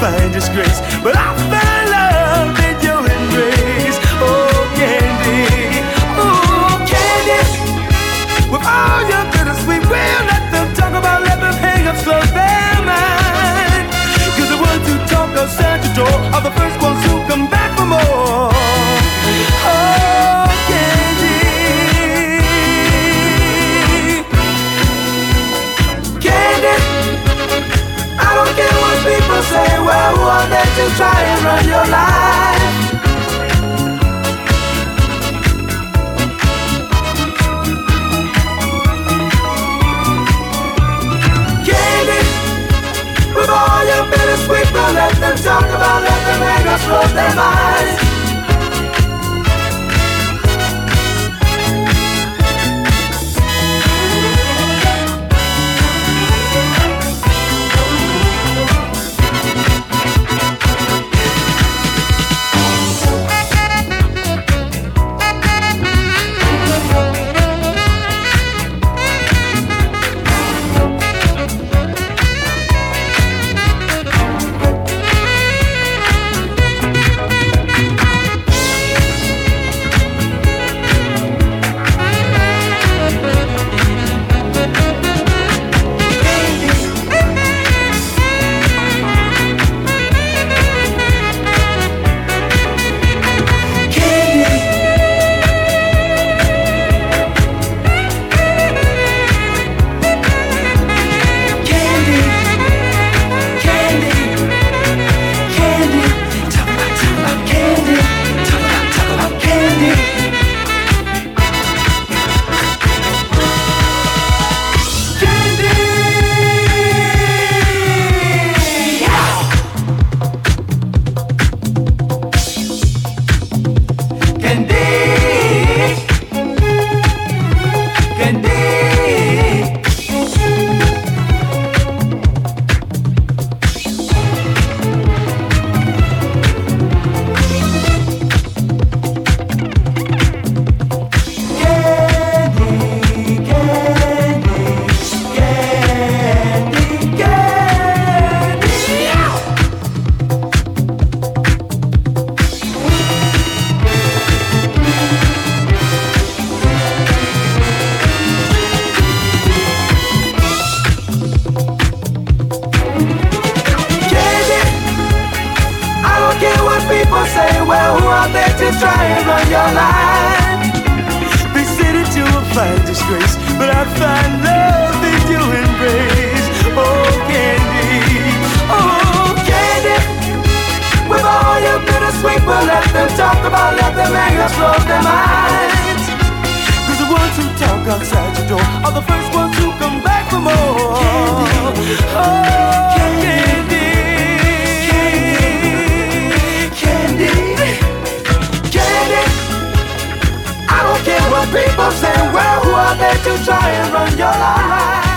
find disgrace, but I found. try and run your life. Candy, with all your bittersweet, don't let them talk about, let them hang us, close their minds. trying on your life. They said that you will find disgrace, but I find love that you embrace. Oh, candy, oh, candy. With all your bittersweet, we'll let them talk about, let them hang us, close their minds. Cause the ones who talk outside your door are the first ones who come back for more. Candy, oh, candy. candy. people say, well, who are they to try and run your life?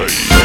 It's